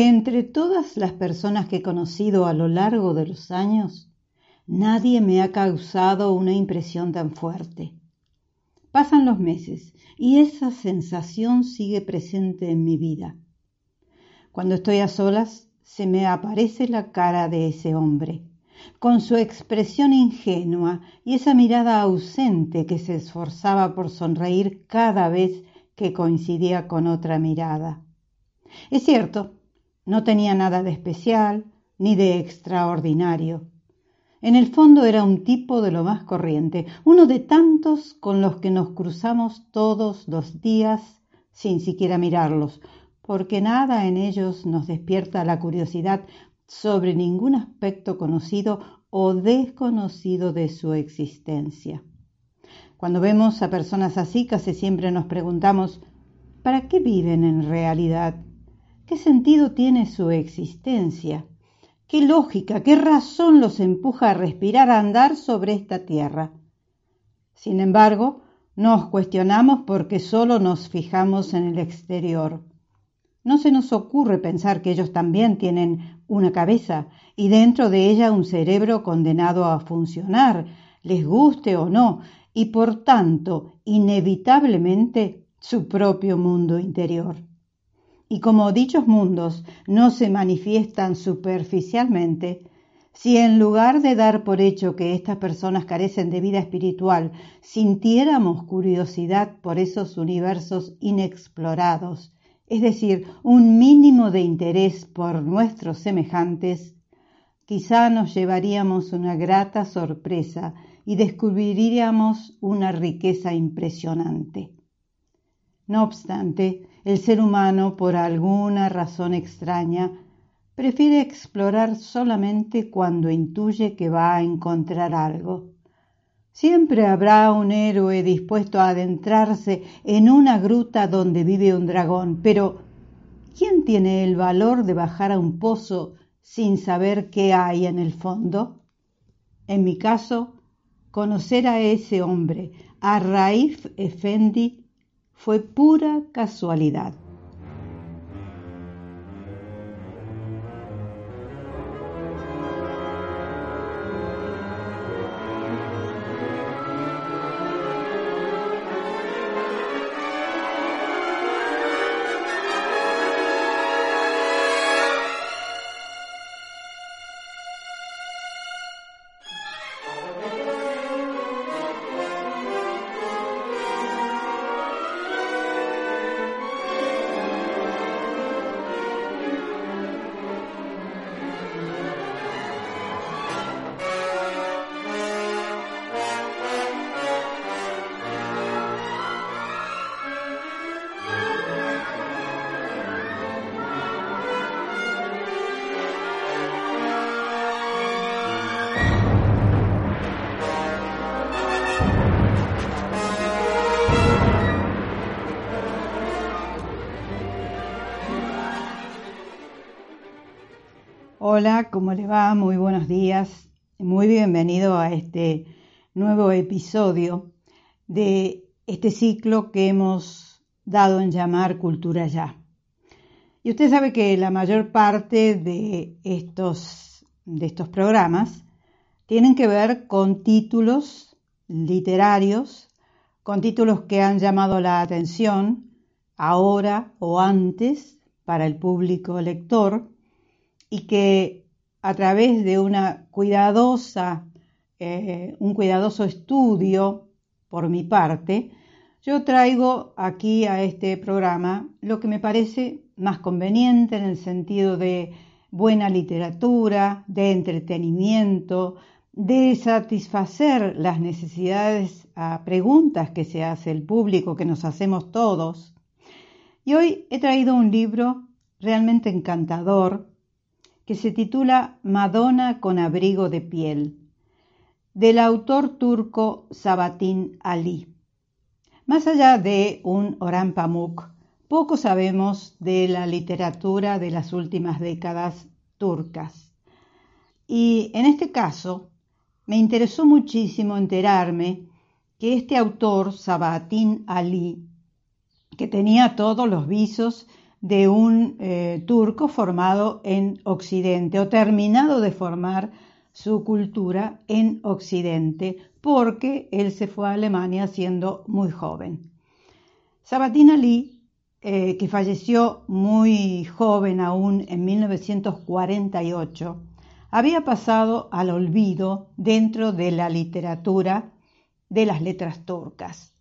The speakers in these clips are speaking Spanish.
Entre todas las personas que he conocido a lo largo de los años, nadie me ha causado una impresión tan fuerte. Pasan los meses y esa sensación sigue presente en mi vida. Cuando estoy a solas, se me aparece la cara de ese hombre, con su expresión ingenua y esa mirada ausente que se esforzaba por sonreír cada vez que coincidía con otra mirada. Es cierto, no tenía nada de especial ni de extraordinario. En el fondo era un tipo de lo más corriente, uno de tantos con los que nos cruzamos todos los días sin siquiera mirarlos, porque nada en ellos nos despierta la curiosidad sobre ningún aspecto conocido o desconocido de su existencia. Cuando vemos a personas así, casi siempre nos preguntamos, ¿para qué viven en realidad? ¿Qué sentido tiene su existencia? ¿Qué lógica, qué razón los empuja a respirar, a andar sobre esta tierra? Sin embargo, nos cuestionamos porque solo nos fijamos en el exterior. No se nos ocurre pensar que ellos también tienen una cabeza y dentro de ella un cerebro condenado a funcionar, les guste o no, y por tanto, inevitablemente, su propio mundo interior. Y como dichos mundos no se manifiestan superficialmente, si en lugar de dar por hecho que estas personas carecen de vida espiritual, sintiéramos curiosidad por esos universos inexplorados, es decir, un mínimo de interés por nuestros semejantes, quizá nos llevaríamos una grata sorpresa y descubriríamos una riqueza impresionante. No obstante, el ser humano, por alguna razón extraña, prefiere explorar solamente cuando intuye que va a encontrar algo. Siempre habrá un héroe dispuesto a adentrarse en una gruta donde vive un dragón, pero ¿quién tiene el valor de bajar a un pozo sin saber qué hay en el fondo? En mi caso, conocer a ese hombre, a Raif Effendi, fue pura casualidad. Hola, ¿cómo le va? Muy buenos días. Muy bienvenido a este nuevo episodio de este ciclo que hemos dado en llamar Cultura Ya. Y usted sabe que la mayor parte de estos, de estos programas tienen que ver con títulos literarios, con títulos que han llamado la atención ahora o antes para el público lector y que a través de una cuidadosa eh, un cuidadoso estudio por mi parte, yo traigo aquí a este programa lo que me parece más conveniente en el sentido de buena literatura, de entretenimiento, de satisfacer las necesidades a preguntas que se hace el público, que nos hacemos todos. Y hoy he traído un libro realmente encantador que se titula Madonna con abrigo de piel, del autor turco Sabatin Ali. Más allá de un Orhan Pamuk, poco sabemos de la literatura de las últimas décadas turcas. Y en este caso, me interesó muchísimo enterarme que este autor, Sabatin Ali, que tenía todos los visos de un eh, turco formado en Occidente o terminado de formar su cultura en Occidente, porque él se fue a Alemania siendo muy joven. Sabatin Ali, eh, que falleció muy joven aún en 1948, había pasado al olvido dentro de la literatura de las letras turcas.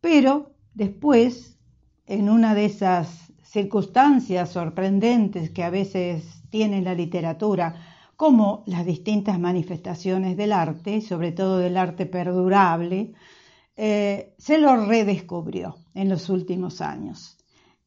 Pero después, en una de esas circunstancias sorprendentes que a veces tiene la literatura, como las distintas manifestaciones del arte, sobre todo del arte perdurable, eh, se lo redescubrió en los últimos años.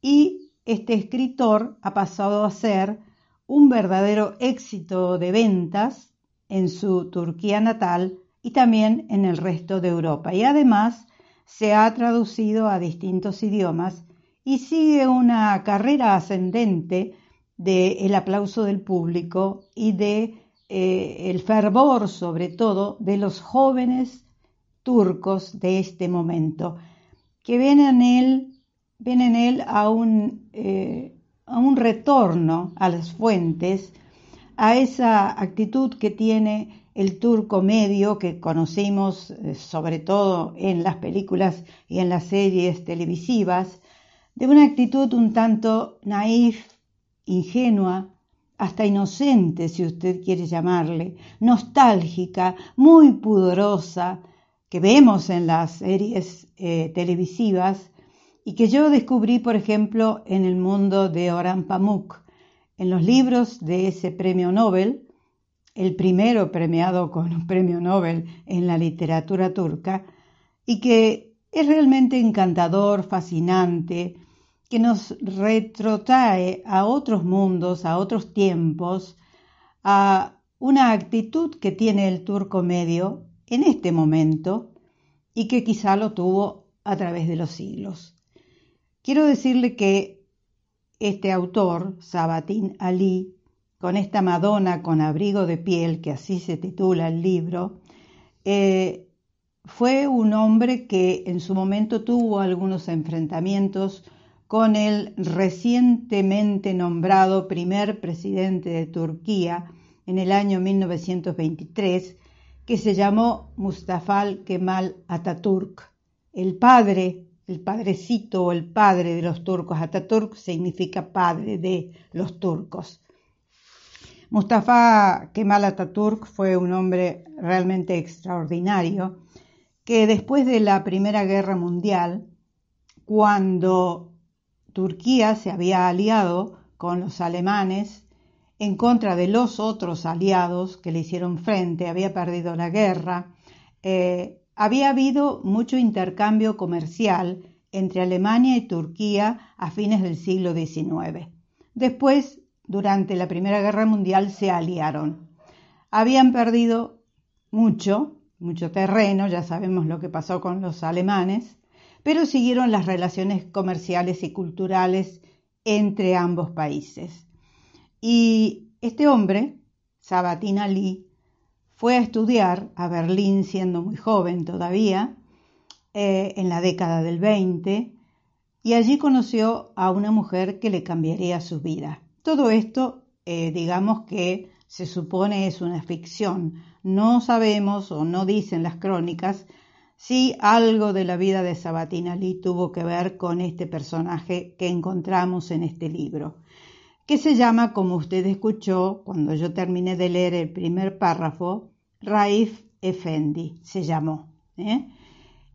Y este escritor ha pasado a ser un verdadero éxito de ventas en su Turquía natal y también en el resto de Europa. Y además se ha traducido a distintos idiomas y sigue una carrera ascendente del aplauso del público y de eh, el fervor sobre todo de los jóvenes turcos de este momento que ven en él ven en él a un eh, a un retorno a las fuentes, a esa actitud que tiene el turco medio que conocimos eh, sobre todo en las películas y en las series televisivas, de una actitud un tanto naif, ingenua, hasta inocente, si usted quiere llamarle, nostálgica, muy pudorosa, que vemos en las series eh, televisivas y que yo descubrí, por ejemplo, en el mundo de Orhan Pamuk, en los libros de ese premio Nobel, el primero premiado con un premio Nobel en la literatura turca, y que es realmente encantador, fascinante, que nos retrotrae a otros mundos, a otros tiempos, a una actitud que tiene el turco medio en este momento y que quizá lo tuvo a través de los siglos. Quiero decirle que este autor, Sabatín Ali, con esta Madonna con abrigo de piel, que así se titula el libro, eh, fue un hombre que en su momento tuvo algunos enfrentamientos con el recientemente nombrado primer presidente de Turquía en el año 1923, que se llamó Mustafa Kemal Atatürk, el padre el padrecito o el padre de los turcos. Ataturk significa padre de los turcos. Mustafa Kemal Ataturk fue un hombre realmente extraordinario que después de la Primera Guerra Mundial, cuando Turquía se había aliado con los alemanes en contra de los otros aliados que le hicieron frente, había perdido la guerra, eh, había habido mucho intercambio comercial entre Alemania y Turquía a fines del siglo XIX. Después, durante la Primera Guerra Mundial, se aliaron. Habían perdido mucho, mucho terreno, ya sabemos lo que pasó con los alemanes, pero siguieron las relaciones comerciales y culturales entre ambos países. Y este hombre, Sabatin Ali, fue a estudiar a Berlín siendo muy joven todavía, eh, en la década del 20, y allí conoció a una mujer que le cambiaría su vida. Todo esto, eh, digamos que se supone es una ficción. No sabemos o no dicen las crónicas si algo de la vida de Sabatina Lee tuvo que ver con este personaje que encontramos en este libro que se llama, como usted escuchó cuando yo terminé de leer el primer párrafo, Raif Efendi se llamó. ¿eh?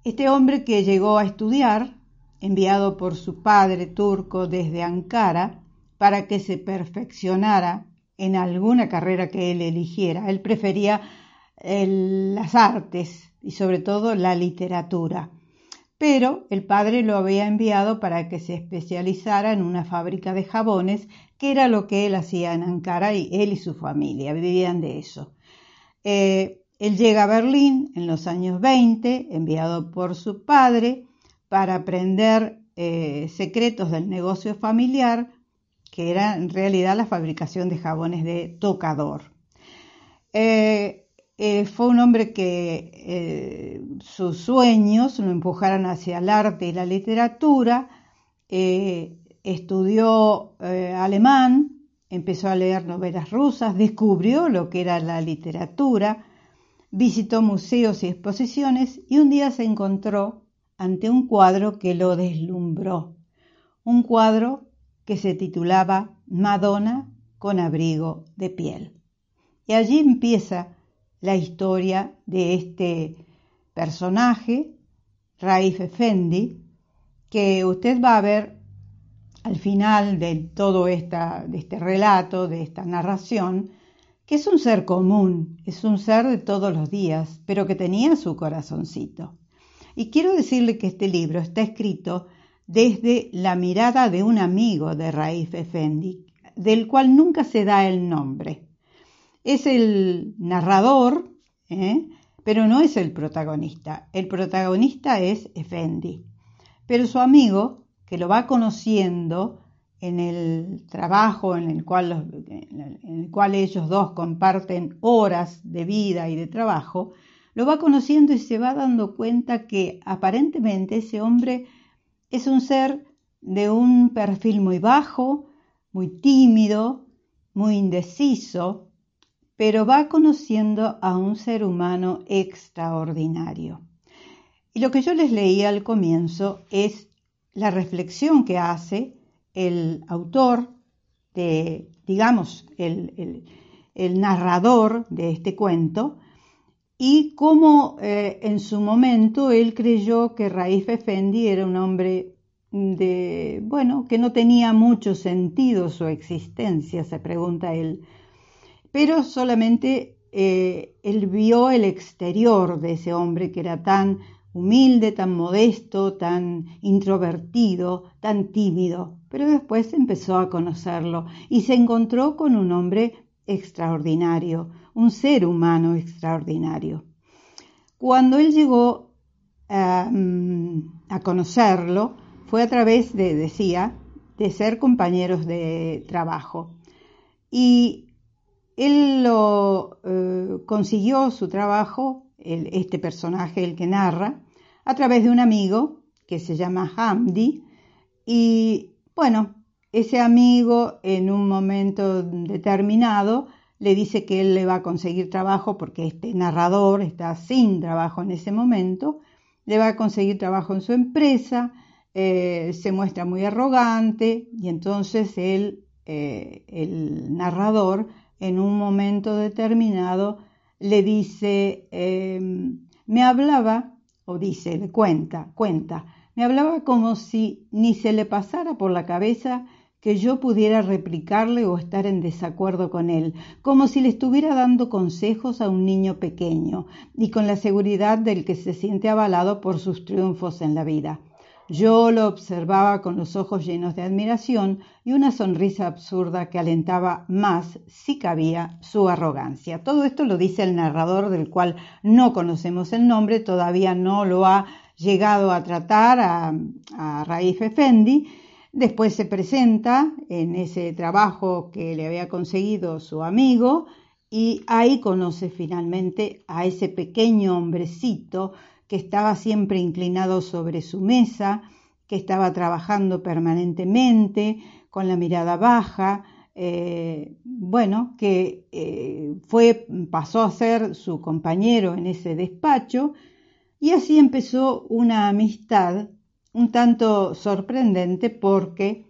Este hombre que llegó a estudiar, enviado por su padre turco desde Ankara, para que se perfeccionara en alguna carrera que él eligiera. Él prefería las artes y sobre todo la literatura. Pero el padre lo había enviado para que se especializara en una fábrica de jabones, que era lo que él hacía en Ankara y él y su familia vivían de eso. Eh, él llega a Berlín en los años 20, enviado por su padre, para aprender eh, secretos del negocio familiar, que era en realidad la fabricación de jabones de tocador. Eh, eh, fue un hombre que eh, sus sueños lo empujaron hacia el arte y la literatura, eh, estudió alemán, empezó a leer novelas rusas, descubrió lo que era la literatura, visitó museos y exposiciones y un día se encontró ante un cuadro que lo deslumbró, un cuadro que se titulaba Madonna con abrigo de piel. Y allí empieza la historia de este personaje, Raif Effendi, que usted va a ver al final de todo esta, de este relato, de esta narración, que es un ser común, es un ser de todos los días, pero que tenía su corazoncito. Y quiero decirle que este libro está escrito desde la mirada de un amigo de Raif Effendi, del cual nunca se da el nombre. Es el narrador, ¿eh? pero no es el protagonista. El protagonista es Effendi. Pero su amigo, que lo va conociendo en el trabajo en el, cual en el cual ellos dos comparten horas de vida y de trabajo, lo va conociendo y se va dando cuenta que aparentemente ese hombre es un ser de un perfil muy bajo, muy tímido, muy indeciso, pero va conociendo a un ser humano extraordinario. Y lo que yo les leí al comienzo es la reflexión que hace el autor de, digamos, el, narrador de este cuento, y cómo eh, en su momento él creyó que Raif Effendi era un hombre de, bueno, que no tenía mucho sentido su existencia, se pregunta él, pero solamente eh, él vio el exterior de ese hombre que era tan humilde, tan modesto, tan introvertido, tan tímido, pero después empezó a conocerlo y se encontró con un hombre extraordinario, un ser humano extraordinario. Cuando él llegó a, a conocerlo, fue a través de, decía, de ser compañeros de trabajo. Y él lo eh, consiguió su trabajo, este personaje, el que narra, a través de un amigo que se llama Hamdi. Y bueno, ese amigo en un momento determinado le dice que él le va a conseguir trabajo porque este narrador está sin trabajo en ese momento, le va a conseguir trabajo en su empresa, eh, se muestra muy arrogante y entonces él, eh, el narrador, en un momento determinado le dice, em, me hablaba, o dice, le cuenta, cuenta, me hablaba como si ni se le pasara por la cabeza que yo pudiera replicarle o estar en desacuerdo con él, como si le estuviera dando consejos a un niño pequeño y con la seguridad del que se siente avalado por sus triunfos en la vida. Yo lo observaba con los ojos llenos de admiración y una sonrisa absurda que alentaba más, si cabía, su arrogancia. Todo esto lo dice el narrador del cual no conocemos el nombre, todavía no lo ha llegado a tratar a, a Raif Effendi. Después se presenta en ese trabajo que le había conseguido su amigo y ahí conoce finalmente a ese pequeño hombrecito que estaba siempre inclinado sobre su mesa, que estaba trabajando permanentemente, con la mirada baja, eh, bueno, que eh, fue, pasó a ser su compañero en ese despacho, y así empezó una amistad un tanto sorprendente porque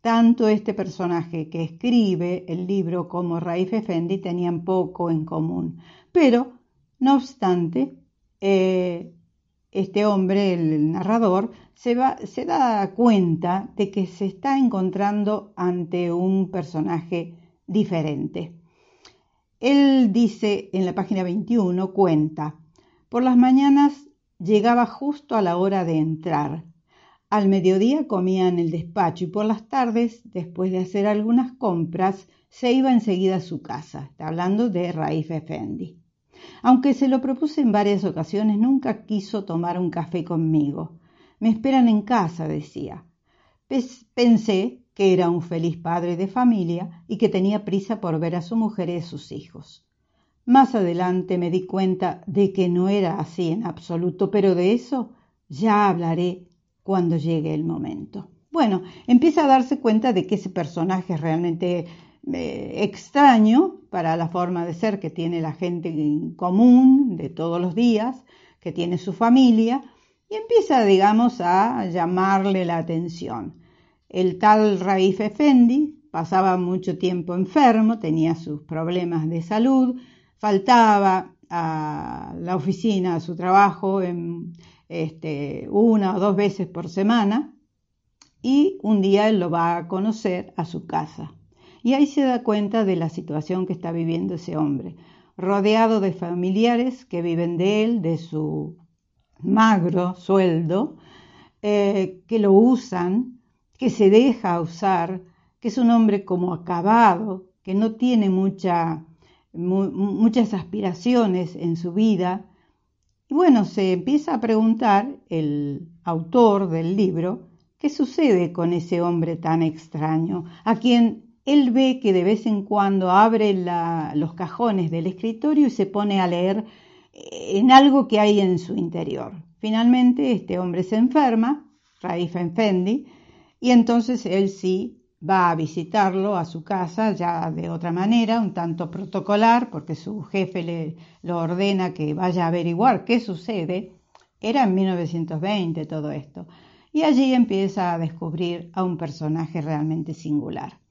tanto este personaje que escribe el libro como Raif Effendi tenían poco en común, pero No obstante, eh, este hombre, el narrador, se, se da cuenta de que se está encontrando ante un personaje diferente. Él dice en la página 21, cuenta, por las mañanas llegaba justo a la hora de entrar. Al mediodía comía en el despacho y por las tardes, después de hacer algunas compras, se iba enseguida a su casa. Está hablando de Raif Effendi. Aunque se lo propuse en varias ocasiones, nunca quiso tomar un café conmigo. Me esperan en casa, decía. Pensé que era un feliz padre de familia y que tenía prisa por ver a su mujer y a sus hijos. Más adelante me di cuenta de que no era así en absoluto, pero de eso ya hablaré cuando llegue el momento. Bueno, empieza a darse cuenta de que ese personaje realmente extraño para la forma de ser que tiene la gente en común de todos los días, que tiene su familia, y empieza, digamos, a llamarle la atención. El tal Raif Effendi pasaba mucho tiempo enfermo, tenía sus problemas de salud, faltaba a la oficina, a su trabajo, en, este, una o dos veces por semana, y un día él lo va a conocer a su casa. Y ahí se da cuenta de la situación que está viviendo ese hombre, rodeado de familiares que viven de él, de su magro sueldo, eh, que lo usan, que se deja usar, que es un hombre como acabado, que no tiene mucha, muchas aspiraciones en su vida. Y bueno, se empieza a preguntar el autor del libro, ¿qué sucede con ese hombre tan extraño, a quien él ve que de vez en cuando abre los cajones del escritorio y se pone a leer eh, en algo que hay en su interior. Finalmente, este hombre se enferma, Raif Enfendi, y entonces él sí va a visitarlo a su casa ya de otra manera, un tanto protocolar, porque su jefe le lo ordena que vaya a averiguar qué sucede. Era en 1920 todo esto. Y allí empieza a descubrir a un personaje realmente singular.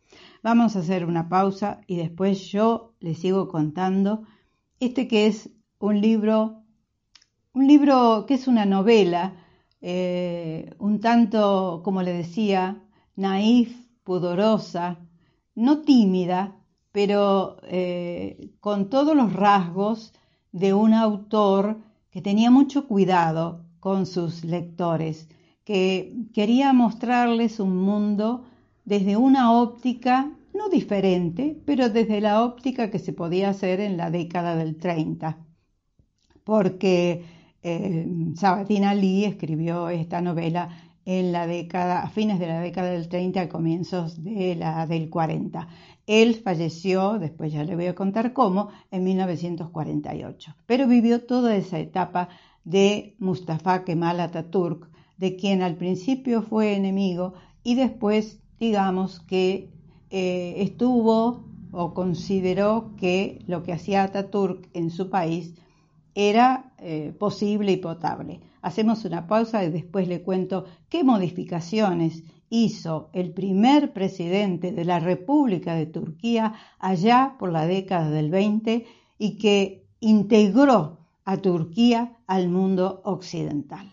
Vamos a hacer una pausa y después yo le sigo contando este que es un libro, un libro que es una novela, eh, un tanto, como le decía, naif, pudorosa, no tímida, pero eh, con todos los rasgos de un autor que tenía mucho cuidado con sus lectores, que quería mostrarles un mundo desde una óptica no diferente, pero desde la óptica que se podía hacer en la década del 30, porque eh, Sabatina Lee escribió esta novela en la década, a fines de la década del 30, a comienzos de la del 40. Él falleció, después ya le voy a contar cómo, en 1948, pero vivió toda esa etapa de Mustafa Kemal Atatürk, de quien al principio fue enemigo y después digamos que eh, estuvo o consideró que lo que hacía Ataturk en su país era eh, posible y potable. Hacemos una pausa y después le cuento qué modificaciones hizo el primer presidente de la República de Turquía allá por la década del 20 y que integró a Turquía al mundo occidental.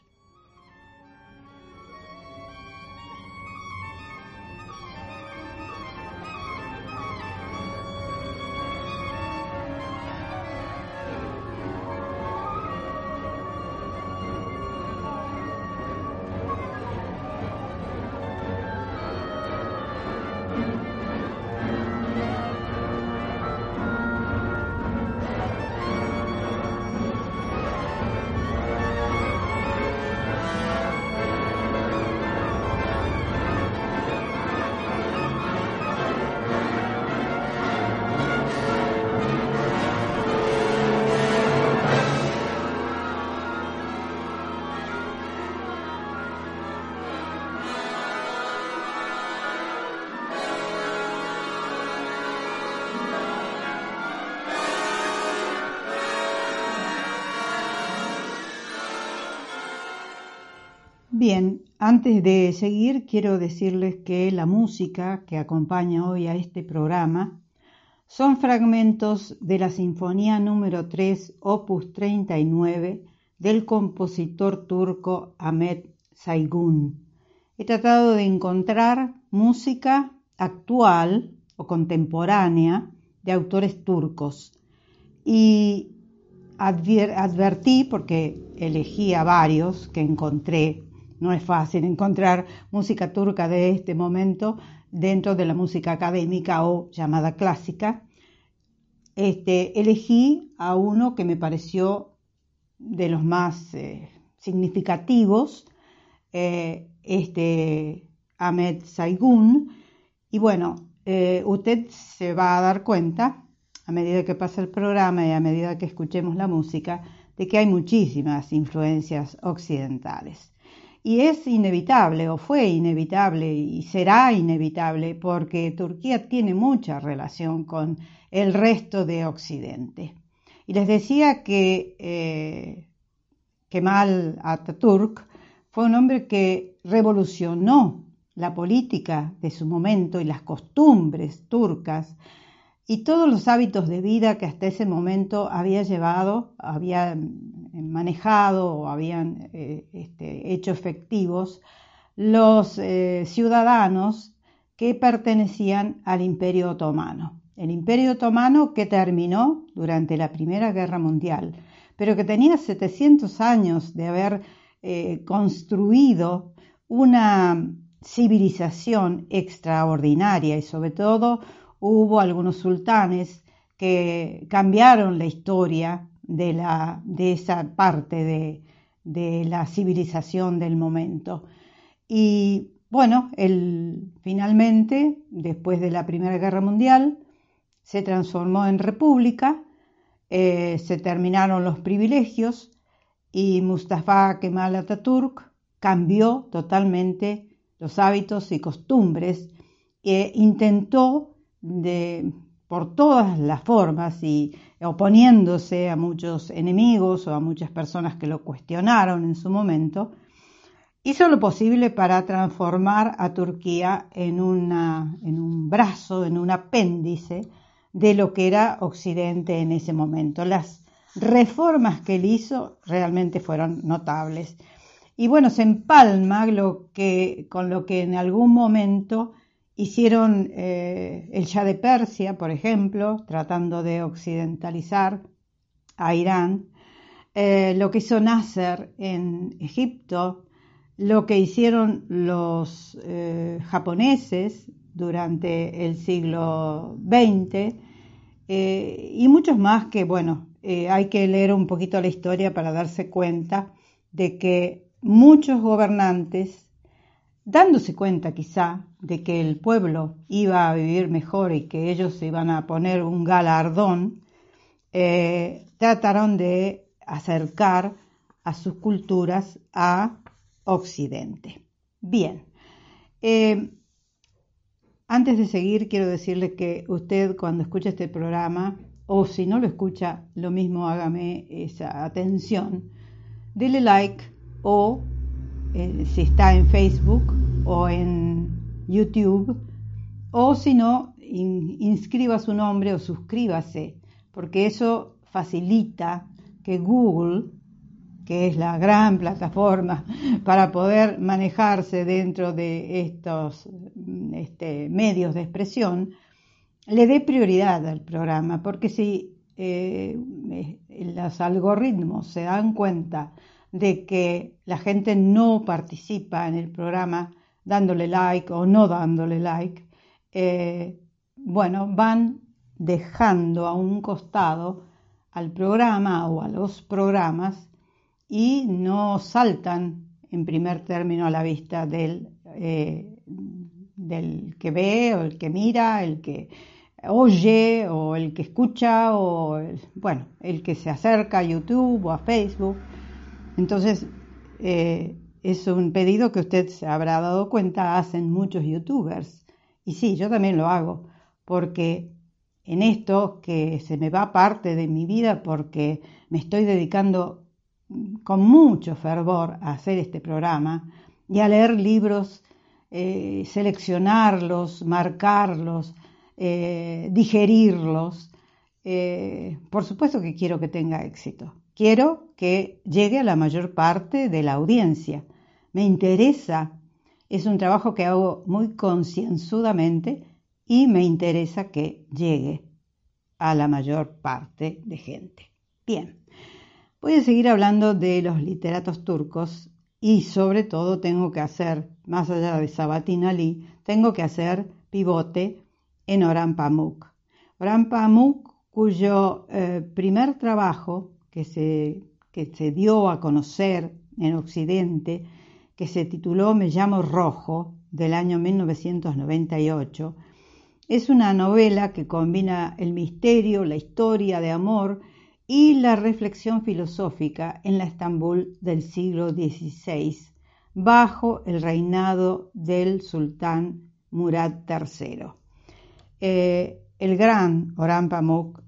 Antes de seguir quiero decirles que la música que acompaña hoy a este programa son fragmentos de la Sinfonía número 3, opus 39, del compositor turco Ahmet Saygun. He tratado de encontrar música actual o contemporánea de autores turcos y advertí, porque elegí a varios que encontré, no es fácil encontrar música turca de este momento, dentro de la música académica o llamada clásica, este, elegí a uno que me pareció de los más eh, significativos, eh, este Ahmed Saigun, y bueno, eh, usted se va a dar cuenta, a medida que pasa el programa y a medida que escuchemos la música, de que hay muchísimas influencias occidentales. Y es inevitable, o fue inevitable, y será inevitable, porque Turquía tiene mucha relación con el resto de Occidente. Y les decía que eh, Kemal Atatürk fue un hombre que revolucionó la política de su momento y las costumbres turcas y todos los hábitos de vida que hasta ese momento había llevado, manejado o habían eh, este, hecho efectivos los eh, ciudadanos que pertenecían al Imperio Otomano. El Imperio Otomano que terminó durante la Primera Guerra Mundial, pero que tenía 700 años de haber eh, construido una civilización extraordinaria y sobre todo hubo algunos sultanes que cambiaron la historia de, la, de esa parte de, de, la civilización del momento. Y bueno, él finalmente, después de la Primera Guerra Mundial, se transformó en república, eh, se terminaron los privilegios y Mustafa Kemal Atatürk cambió totalmente los hábitos y costumbres e intentó de, por todas las formas y oponiéndose a muchos enemigos o a muchas personas que lo cuestionaron en su momento, hizo lo posible para transformar a Turquía en, en un brazo, en un apéndice de lo que era Occidente en ese momento. Las reformas que él hizo realmente fueron notables. Y bueno, se empalma lo que, con lo que en algún momento Hicieron eh, el Shah de Persia, por ejemplo, tratando de occidentalizar a Irán, eh, lo que hizo Nasser en Egipto, lo que hicieron los eh, japoneses durante el siglo XX y muchos más que, bueno, hay que leer un poquito la historia para darse cuenta de que muchos gobernantes dándose cuenta quizá de que el pueblo iba a vivir mejor y que ellos se iban a poner un galardón, eh, trataron de acercar a sus culturas a Occidente. Bien, eh, antes de seguir quiero decirle que usted cuando escucha este programa, o si no lo escucha, lo mismo hágame esa atención, dele like o eh, si está en Facebook o en YouTube, o si no, inscriba su nombre o suscríbase, porque eso facilita que Google, que es la gran plataforma para poder manejarse dentro de estos este, medios de expresión, le dé prioridad al programa, porque si eh, los algoritmos se dan cuenta de que la gente no participa en el programa dándole like o no dándole like, eh, bueno, van dejando a un costado al programa o a los programas y no saltan en primer término a la vista del, eh, del que ve o el que mira, el que oye o el que escucha o bueno, el que se acerca a YouTube o a Facebook. Entonces, eh, es un pedido que usted se habrá dado cuenta, hacen muchos youtubers. Y sí, yo también lo hago, porque en esto que se me va parte de mi vida, porque me estoy dedicando con mucho fervor a hacer este programa y a leer libros, eh, seleccionarlos, marcarlos, eh, digerirlos. Por supuesto que quiero que tenga éxito. Quiero que llegue a la mayor parte de la audiencia. Me interesa. Es un trabajo que hago muy concienzudamente y me interesa que llegue a la mayor parte de gente. Bien, voy a seguir hablando de los literatos turcos y sobre todo tengo que hacer, más allá de Sabatin Ali, tengo que hacer pivote en Orhan Pamuk. Orhan Pamuk, cuyo eh, primer trabajo que se, que se dio a conocer en Occidente, que se tituló Me llamo Rojo, del año 1998, es una novela que combina el misterio, la historia de amor y la reflexión filosófica en la Estambul del siglo XVI, bajo el reinado del sultán Murad III. Eh, el gran Orhan Pamuk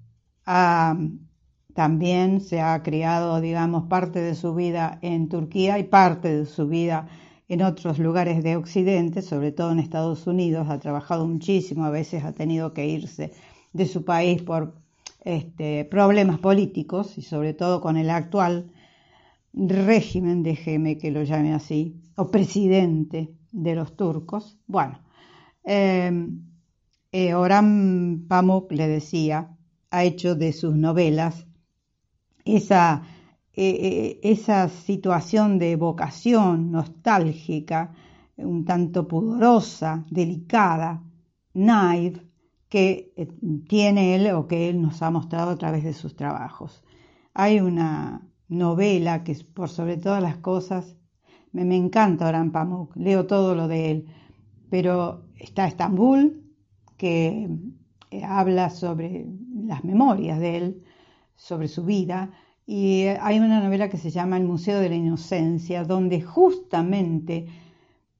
también se ha criado, digamos, parte de su vida en Turquía y parte de su vida en otros lugares de Occidente, sobre todo en Estados Unidos, ha trabajado muchísimo, a veces ha tenido que irse de su país por este, problemas políticos y sobre todo con el actual régimen, déjeme que lo llame así, o presidente de los turcos. Bueno, eh, eh, Orhan Pamuk le decía, ha hecho de sus novelas esa eh, eh, esa situación de vocación nostálgica, un tanto pudorosa, delicada, naive, que eh, tiene él o que él nos ha mostrado a través de sus trabajos. Hay una novela que por sobre todas las cosas, me, me encanta Orhan Pamuk, leo todo lo de él, pero está Estambul, que habla sobre las memorias de él, sobre su vida, y hay una novela que se llama El Museo de la Inocencia, donde justamente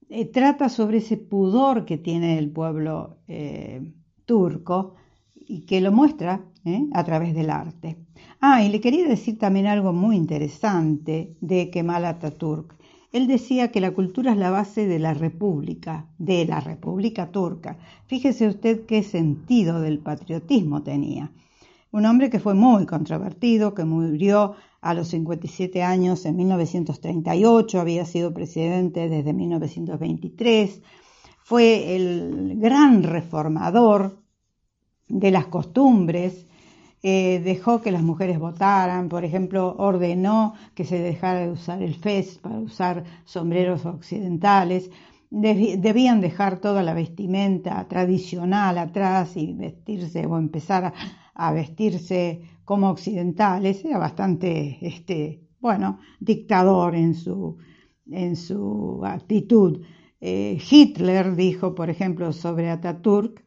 eh, trata sobre ese pudor que tiene el pueblo eh, turco y que lo muestra eh, a través del arte. Ah, y le quería decir también algo muy interesante de Kemal Atatürk. Él decía que la cultura es la base de la república, de la república turca. Fíjese usted qué sentido del patriotismo tenía un hombre que fue muy controvertido, que murió a los 57 años en 1938, había sido presidente desde 1923, fue el gran reformador de las costumbres, eh, dejó que las mujeres votaran, por ejemplo, ordenó que se dejara de usar el fez para usar sombreros occidentales, debían dejar toda la vestimenta tradicional atrás y vestirse o empezar a, a vestirse como occidentales, era bastante, este, bueno, dictador en su, en su actitud. Eh, Hitler dijo, por ejemplo, sobre Ataturk,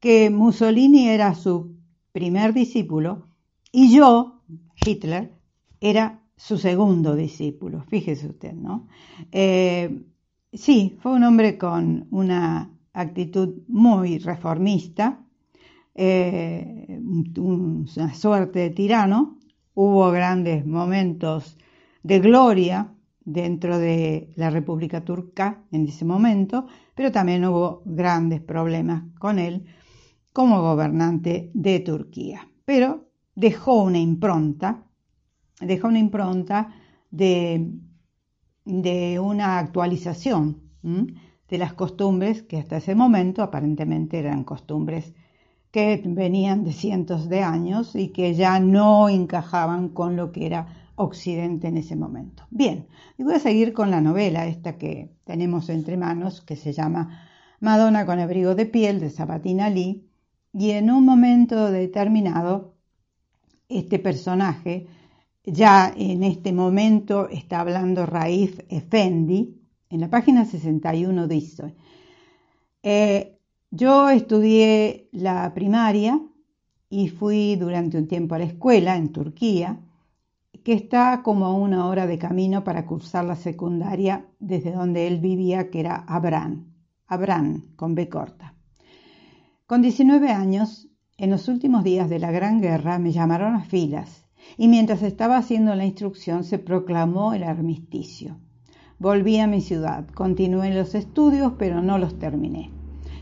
que Mussolini era su primer discípulo y yo, Hitler, era su segundo discípulo. Fíjese usted, ¿no? Eh, sí, fue un hombre con una actitud muy reformista, eh, una suerte de tirano, hubo grandes momentos de gloria dentro de la República Turca en ese momento, pero también hubo grandes problemas con él como gobernante de Turquía. Pero dejó una impronta, dejó una impronta de, de una actualización de las costumbres que hasta ese momento aparentemente eran costumbres que venían de cientos de años y que ya no encajaban con lo que era Occidente en ese momento. Bien, y voy a seguir con la novela esta que tenemos entre manos, que se llama Madonna con abrigo de piel de Sabatina Lee, y en un momento determinado, este personaje, ya en este momento está hablando Raif Effendi, en la página 61 dice, eh, yo estudié la primaria y fui durante un tiempo a la escuela en Turquía, que está como a una hora de camino para cursar la secundaria desde donde él vivía, que era Abran, Abran con B corta. Con 19 años, en los últimos días de la Gran Guerra, me llamaron a filas y mientras estaba haciendo la instrucción se proclamó el armisticio. Volví a mi ciudad, continué los estudios, pero no los terminé.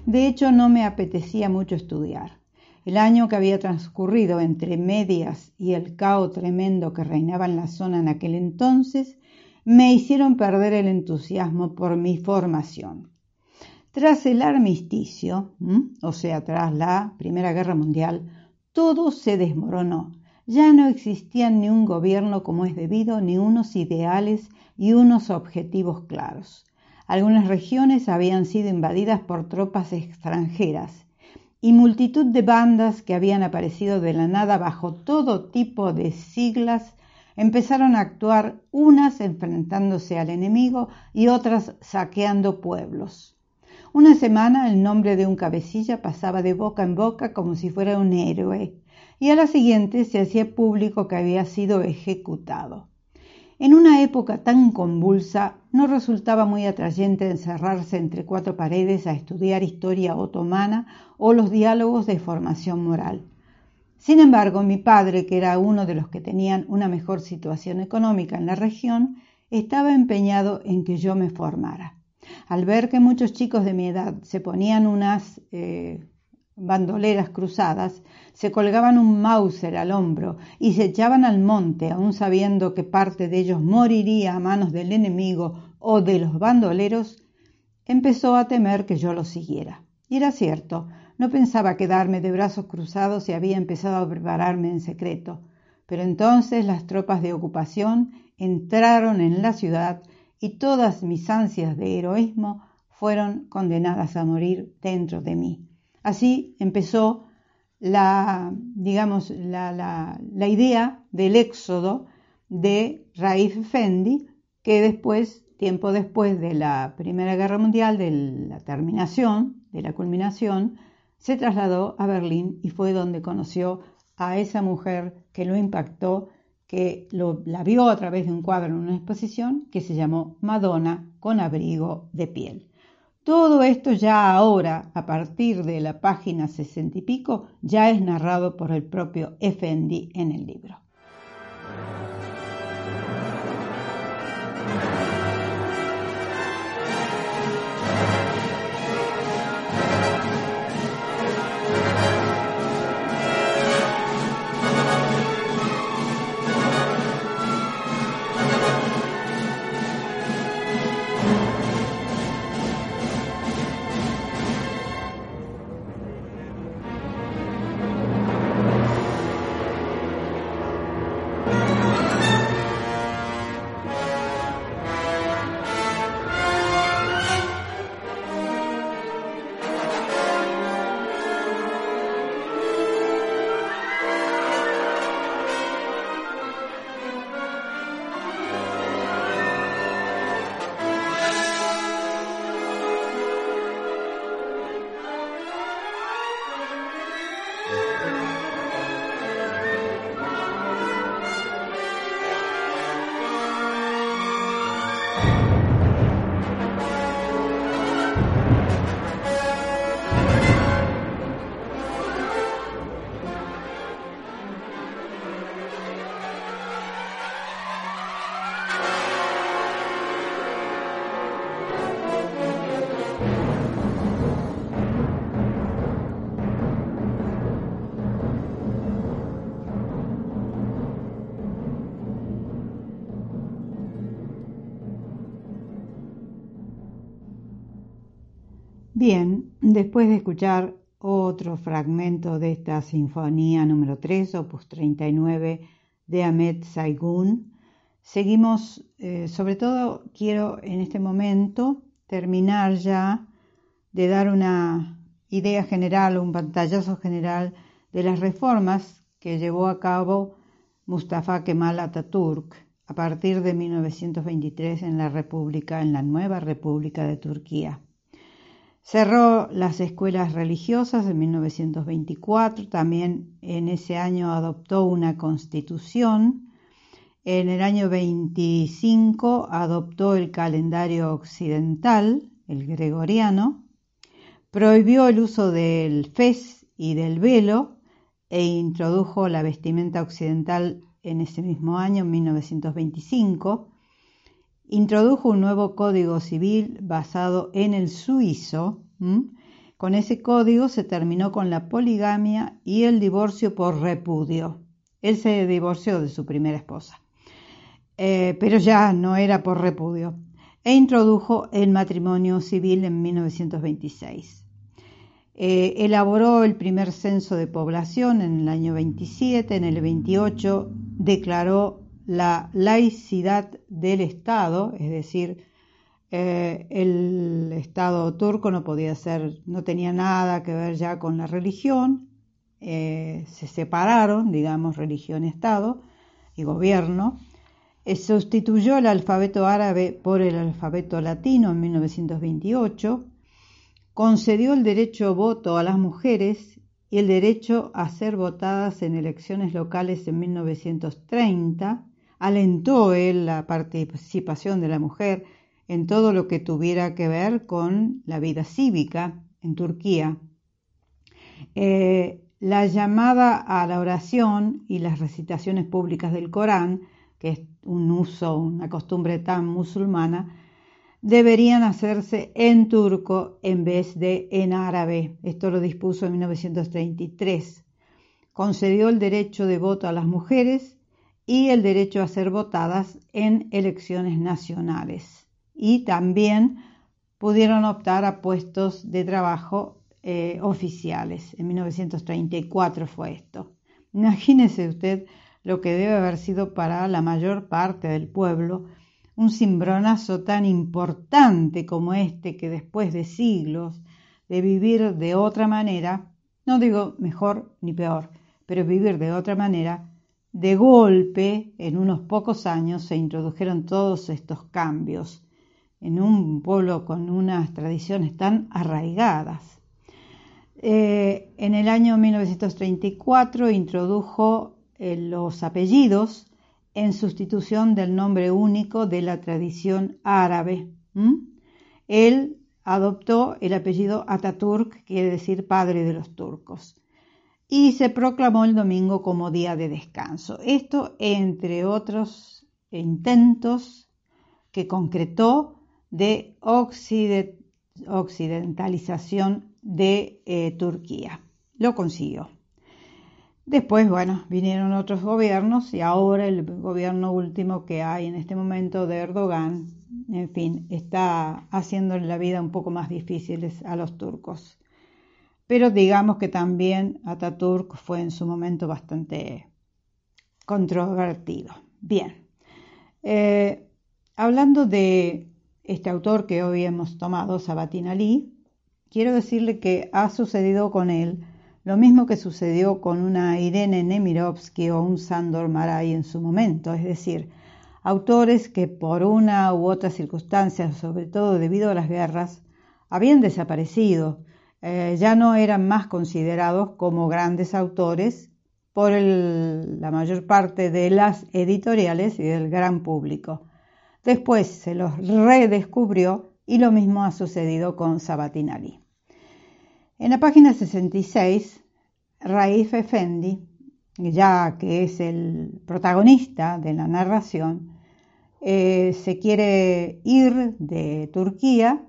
De hecho, no me apetecía mucho estudiar. El año que había transcurrido entre medias y el caos tremendo que reinaba en la zona en aquel entonces me hicieron perder el entusiasmo por mi formación. Tras el armisticio, o sea, tras la Primera Guerra Mundial, todo se desmoronó. Ya no existía ni un gobierno como es debido, ni unos ideales y unos objetivos claros. Algunas regiones habían sido invadidas por tropas extranjeras y multitud de bandas que habían aparecido de la nada bajo todo tipo de siglas empezaron a actuar unas enfrentándose al enemigo y otras saqueando pueblos. Una semana el nombre de un cabecilla pasaba de boca en boca como si fuera un héroe, y a la siguiente se hacía público que había sido ejecutado. En una época tan convulsa, no resultaba muy atrayente encerrarse entre cuatro paredes a estudiar historia otomana o los diálogos de formación moral. Sin embargo, mi padre, que era uno de los que tenían una mejor situación económica en la región, estaba empeñado en que yo me formara. Al ver que muchos chicos de mi edad se ponían unas eh, bandoleras cruzadas, se colgaban un Mauser al hombro y se echaban al monte, aun sabiendo que parte de ellos moriría a manos del enemigo o de los bandoleros, empezó a temer que yo lo siguiera. Y era cierto, no pensaba quedarme de brazos cruzados y había empezado a prepararme en secreto. Pero entonces las tropas de ocupación entraron en la ciudad y todas mis ansias de heroísmo fueron condenadas a morir dentro de mí. Así empezó la, digamos, la, idea del éxodo de Raif Fendi, que después, tiempo después de la Primera Guerra Mundial, de la terminación, de la culminación, se trasladó a Berlín y fue donde conoció a esa mujer que lo impactó, que la vio a través de un cuadro en una exposición que se llamó Madonna con abrigo de piel. Todo esto ya ahora, a partir de la página sesenta y pico, ya es narrado por el propio Effendi en el libro. Bien, después de escuchar otro fragmento de esta Sinfonía número 3, opus 39 de Ahmed Saigun, seguimos, eh, sobre todo quiero en este momento terminar ya de dar una idea general, un pantallazo general de las reformas que llevó a cabo Mustafa Kemal Atatürk a partir de 1923 en la República, en la nueva República de Turquía. Cerró las escuelas religiosas en 1924, también en ese año adoptó una constitución. En el año 25 adoptó el calendario occidental, el gregoriano, prohibió el uso del fez y del velo e introdujo la vestimenta occidental en ese mismo año, 1925 introdujo un nuevo código civil basado en el suizo, Con ese código se terminó con la poligamia y el divorcio por repudio. Él se divorció de su primera esposa, eh, pero ya no era por repudio, e introdujo el matrimonio civil en 1926. Eh, elaboró el primer censo de población en el año 27, en el 28 declaró la laicidad del Estado, es decir, eh, el Estado turco no podía ser, no tenía nada que ver ya con la religión, eh, se separaron, digamos, religión y gobierno, eh, sustituyó el alfabeto árabe por el alfabeto latino en 1928, concedió el derecho voto a las mujeres y el derecho a ser votadas en elecciones locales en 1930, alentó él la participación de la mujer en todo lo que tuviera que ver con la vida cívica en Turquía. Eh, la llamada a la oración y las recitaciones públicas del Corán, que es un uso, una costumbre tan musulmana, deberían hacerse en turco en vez de en árabe. Esto lo dispuso en 1933. Concedió el derecho de voto a las mujeres y el derecho a ser votadas en elecciones nacionales y también pudieron optar a puestos de trabajo eh, oficiales. En 1934 fue esto. Imagínese usted lo que debe haber sido para la mayor parte del pueblo un cimbronazo tan importante como este que después de siglos de vivir de otra manera, no digo mejor ni peor, pero vivir de otra manera, de golpe, en unos pocos años se introdujeron todos estos cambios en un pueblo con unas tradiciones tan arraigadas. Eh, en el año 1934 introdujo eh, los apellidos en sustitución del nombre único de la tradición árabe. Él adoptó el apellido Ataturk, quiere decir padre de los turcos, y se proclamó el domingo como día de descanso. Esto, entre otros intentos que concretó de occidentalización de eh, Turquía. Lo consiguió. Después, bueno, vinieron otros gobiernos y ahora el gobierno último que hay en este momento de Erdogan, en fin, está haciendo la vida un poco más difícil a los turcos. Pero digamos que también Ataturk fue en su momento bastante controvertido. Bien, eh, hablando de este autor que hoy hemos tomado, Sabatin Ali, quiero decirle que ha sucedido con él lo mismo que sucedió con una Irene Nemirovsky o un Sandor Maray en su momento, es decir, autores que por una u otra circunstancia, sobre todo debido a las guerras, habían desaparecido, eh, ya no eran más considerados como grandes autores por la mayor parte de las editoriales y del gran público. Después se los redescubrió y lo mismo ha sucedido con Sabatinali. En la página 66, Raif Effendi, ya que es el protagonista de la narración, eh, se quiere ir de Turquía,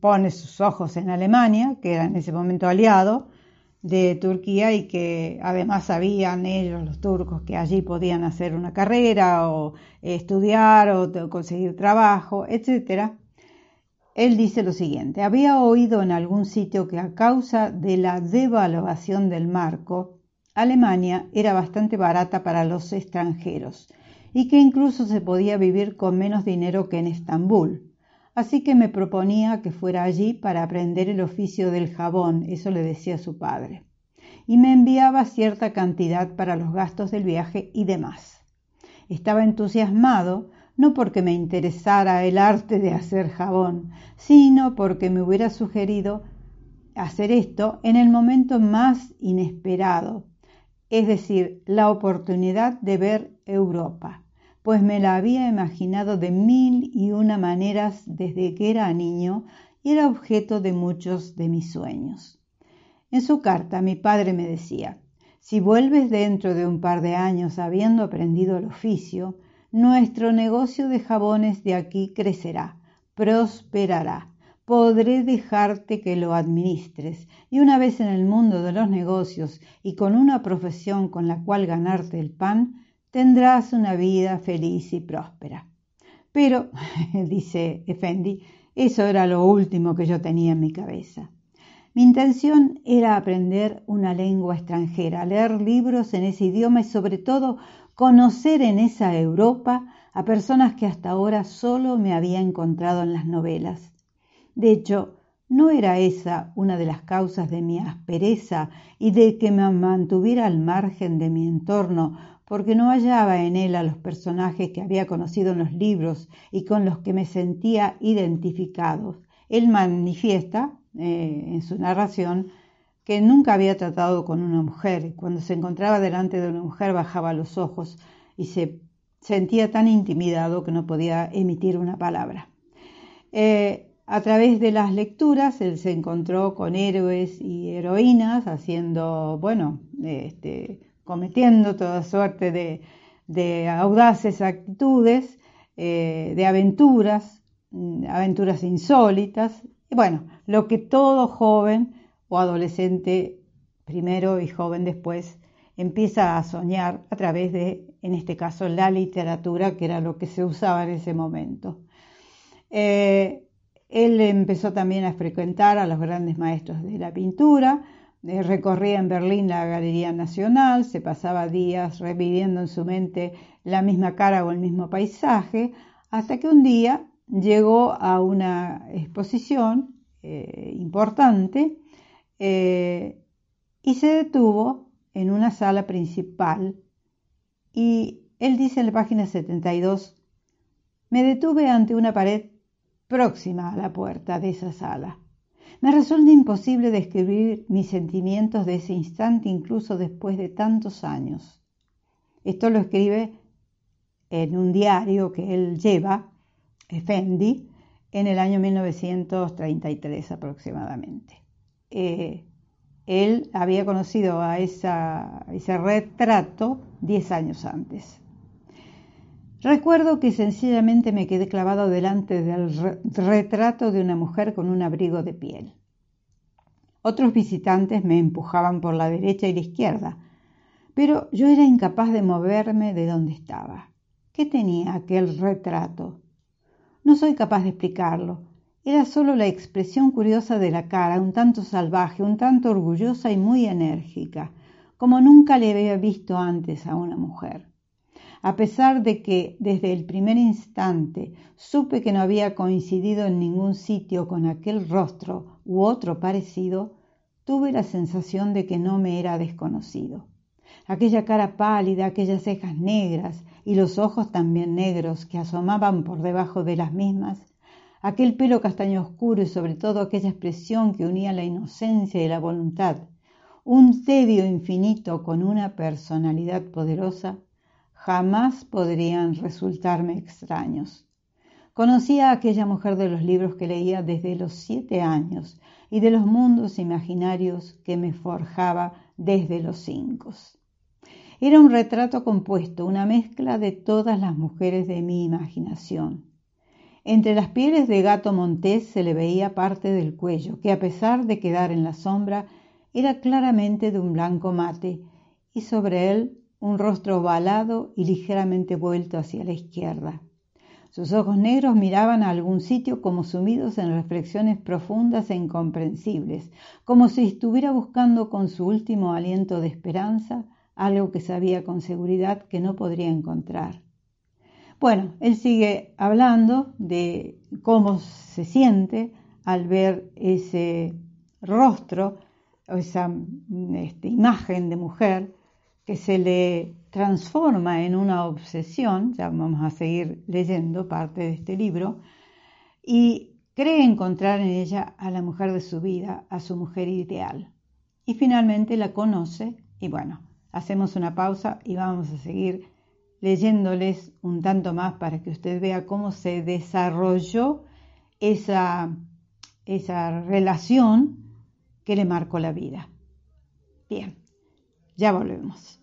pone sus ojos en Alemania, que era en ese momento aliado, de Turquía y que además sabían ellos, los turcos, que allí podían hacer una carrera o estudiar o conseguir trabajo, etc. Él dice lo siguiente, había oído en algún sitio que a causa de la devaluación del marco, Alemania era bastante barata para los extranjeros y que incluso se podía vivir con menos dinero que en Estambul así que me proponía que fuera allí para aprender el oficio del jabón, eso le decía su padre, y me enviaba cierta cantidad para los gastos del viaje y demás. Estaba entusiasmado no porque me interesara el arte de hacer jabón, sino porque me hubiera sugerido hacer esto en el momento más inesperado, es decir, la oportunidad de ver Europa pues me la había imaginado de mil y una maneras desde que era niño y era objeto de muchos de mis sueños. En su carta mi padre me decía, si vuelves dentro de un par de años habiendo aprendido el oficio, nuestro negocio de jabones de aquí crecerá, prosperará, podré dejarte que lo administres y una vez en el mundo de los negocios y con una profesión con la cual ganarte el pan, tendrás una vida feliz y próspera. Pero, dice Effendi, eso era lo último que yo tenía en mi cabeza. Mi intención era aprender una lengua extranjera, leer libros en ese idioma y sobre todo conocer en esa Europa a personas que hasta ahora solo me había encontrado en las novelas. De hecho, no era esa una de las causas de mi aspereza y de que me mantuviera al margen de mi entorno, porque no hallaba en él a los personajes que había conocido en los libros y con los que me sentía identificado. Él manifiesta eh, en su narración que nunca había tratado con una mujer y cuando se encontraba delante de una mujer bajaba los ojos y se sentía tan intimidado que no podía emitir una palabra. Eh, a través de las lecturas él se encontró con héroes y heroínas haciendo, bueno, este, cometiendo toda suerte de, audaces actitudes, eh, de aventuras, mm, aventuras insólitas, y bueno, lo que todo joven o adolescente primero y joven después empieza a soñar a través de, en este caso, la literatura, que era lo que se usaba en ese momento. Eh, él empezó también a frecuentar a los grandes maestros de la pintura, eh, recorría en Berlín la Galería Nacional, se pasaba días reviviendo en su mente la misma cara o el mismo paisaje, hasta que un día llegó a una exposición eh, importante y se detuvo en una sala principal y él dice en la página 72, me detuve ante una pared próxima a la puerta de esa sala. Me resulta imposible describir mis sentimientos de ese instante incluso después de tantos años. Esto lo escribe en un diario que él lleva, Effendi, en el año 1933 aproximadamente. Eh, él había conocido a ese retrato diez años antes. Recuerdo que sencillamente me quedé clavado delante del retrato de una mujer con un abrigo de piel. Otros visitantes me empujaban por la derecha y la izquierda, pero yo era incapaz de moverme de donde estaba. ¿Qué tenía aquel retrato? No soy capaz de explicarlo, era solo la expresión curiosa de la cara, un tanto salvaje, un tanto orgullosa y muy enérgica, como nunca le había visto antes a una mujer. A pesar de que desde el primer instante supe que no había coincidido en ningún sitio con aquel rostro u otro parecido, tuve la sensación de que no me era desconocido. Aquella cara pálida, aquellas cejas negras y los ojos también negros que asomaban por debajo de las mismas aquel pelo castaño oscuro y sobre todo aquella expresión que unía la inocencia y la voluntad, un tedio infinito con una personalidad poderosa, jamás podrían resultarme extraños. Conocía a aquella mujer de los libros que leía desde los siete años y de los mundos imaginarios que me forjaba desde los cinco. Era un retrato compuesto, una mezcla de todas las mujeres de mi imaginación entre las pieles de gato montés se le veía parte del cuello, que a pesar de quedar en la sombra, era claramente de un blanco mate, y sobre él un rostro ovalado y ligeramente vuelto hacia la izquierda. Sus ojos negros miraban a algún sitio como sumidos en reflexiones profundas e incomprensibles, como si estuviera buscando con su último aliento de esperanza algo que sabía con seguridad que no podría encontrar. Bueno, él sigue hablando de cómo se siente al ver ese rostro, esa este, imagen de mujer que se le transforma en una obsesión, ya vamos a seguir leyendo parte de este libro, y cree encontrar en ella a la mujer de su vida, a su mujer ideal. Y finalmente la conoce y bueno, hacemos una pausa y vamos a seguir leyéndoles un tanto más para que usted vea cómo se desarrolló esa, esa relación que le marcó la vida. Bien, ya volvemos.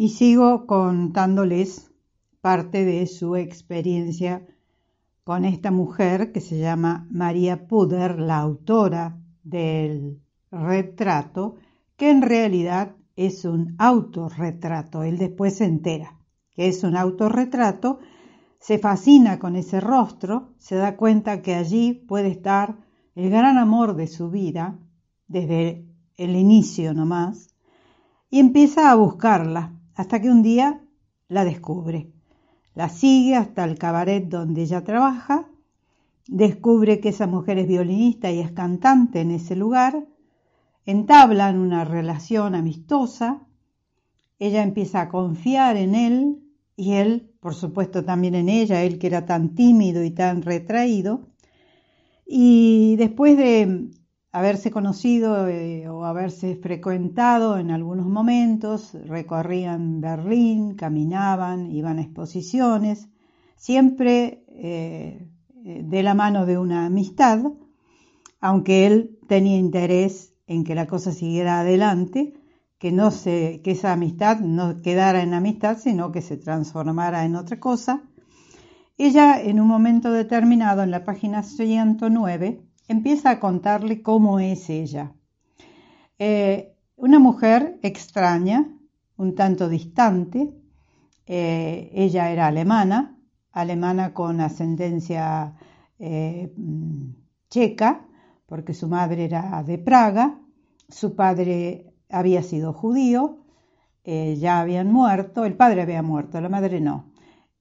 Y sigo contándoles parte de su experiencia con esta mujer que se llama María Puder, la autora del retrato, que en realidad es un autorretrato. Él después se entera que es un autorretrato, se fascina con ese rostro, se da cuenta que allí puede estar el gran amor de su vida, desde el inicio nomás, y empieza a buscarla, hasta que un día la descubre. La sigue hasta el cabaret donde ella trabaja, descubre que esa mujer es violinista y es cantante en ese lugar, entablan una relación amistosa, ella empieza a confiar en él y él, por supuesto, también en ella, él que era tan tímido y tan retraído. Y después de haberse conocido eh, o haberse frecuentado en algunos momentos, recorrían Berlín, caminaban, iban a exposiciones, siempre eh, de la mano de una amistad, aunque él tenía interés en que la cosa siguiera adelante, que no se, que esa amistad no quedara en amistad, sino que se transformara en otra cosa. Ella, en un momento determinado, en la página 109, empieza a contarle cómo es ella. Eh, una mujer extraña, un tanto distante. Eh, ella era alemana, alemana con ascendencia eh, checa, porque su madre era de Praga, su padre había sido judío, ya habían muerto, el padre había muerto, la madre no.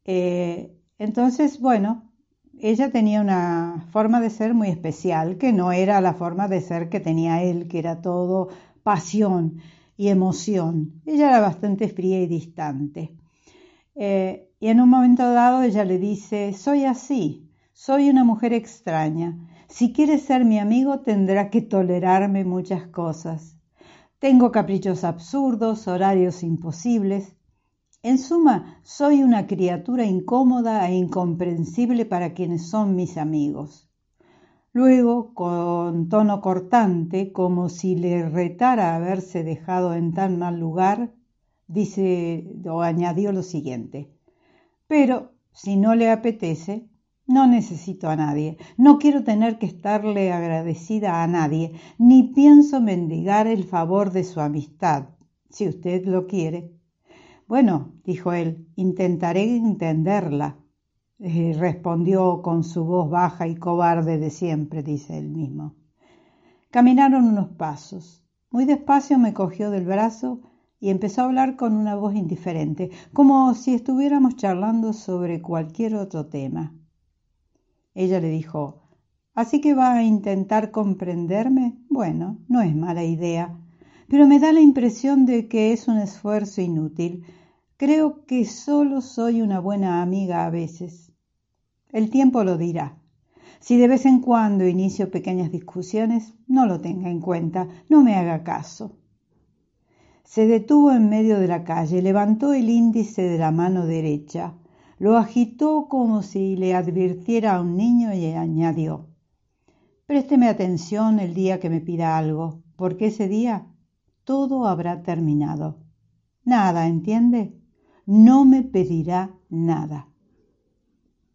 entonces, bueno, ella tenía una forma de ser muy especial, que no era la forma de ser que tenía él, que era todo pasión y emoción. Ella era bastante fría y distante. Eh, y en un momento dado ella le dice, soy así, soy una mujer extraña. Si quieres ser mi amigo tendrá que tolerarme muchas cosas. Tengo caprichos absurdos, horarios imposibles, en suma, soy una criatura incómoda e incomprensible para quienes son mis amigos. Luego, con tono cortante, como si le retara haberse dejado en tan mal lugar, dice o añadió lo siguiente. Pero, si no le apetece, no necesito a nadie, no quiero tener que estarle agradecida a nadie, ni pienso mendigar el favor de su amistad, si usted lo quiere. Bueno, dijo él, intentaré entenderla. Eh, respondió con su voz baja y cobarde de siempre, dice él mismo. Caminaron unos pasos. Muy despacio me cogió del brazo y empezó a hablar con una voz indiferente, como si estuviéramos charlando sobre cualquier otro tema. Ella le dijo, ¿Así que va a intentar comprenderme? Bueno, no es mala idea, pero me da la impresión de que es un esfuerzo inútil. Creo que solo soy una buena amiga a veces. El tiempo lo dirá. Si de vez en cuando inicio pequeñas discusiones, no lo tenga en cuenta, no me haga caso. Se detuvo en medio de la calle, levantó el índice de la mano derecha, lo agitó como si le advirtiera a un niño y añadió Présteme atención el día que me pida algo, porque ese día todo habrá terminado. Nada, ¿entiende? No me pedirá nada.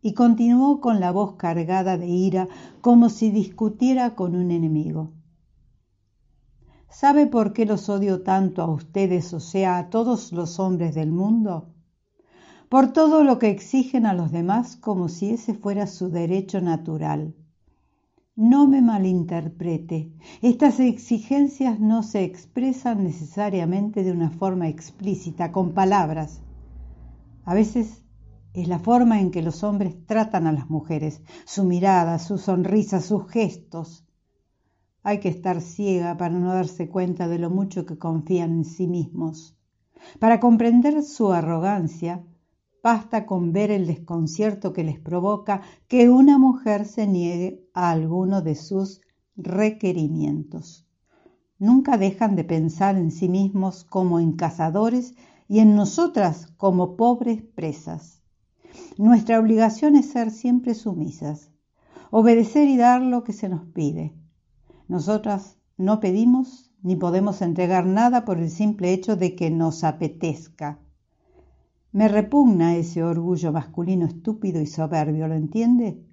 Y continuó con la voz cargada de ira, como si discutiera con un enemigo. ¿Sabe por qué los odio tanto a ustedes, o sea, a todos los hombres del mundo? Por todo lo que exigen a los demás como si ese fuera su derecho natural. No me malinterprete, estas exigencias no se expresan necesariamente de una forma explícita, con palabras. A veces es la forma en que los hombres tratan a las mujeres, su mirada, su sonrisa, sus gestos. Hay que estar ciega para no darse cuenta de lo mucho que confían en sí mismos. Para comprender su arrogancia, basta con ver el desconcierto que les provoca que una mujer se niegue a alguno de sus requerimientos. Nunca dejan de pensar en sí mismos como en cazadores y en nosotras como pobres presas. Nuestra obligación es ser siempre sumisas, obedecer y dar lo que se nos pide. Nosotras no pedimos ni podemos entregar nada por el simple hecho de que nos apetezca. Me repugna ese orgullo masculino estúpido y soberbio, ¿lo entiende?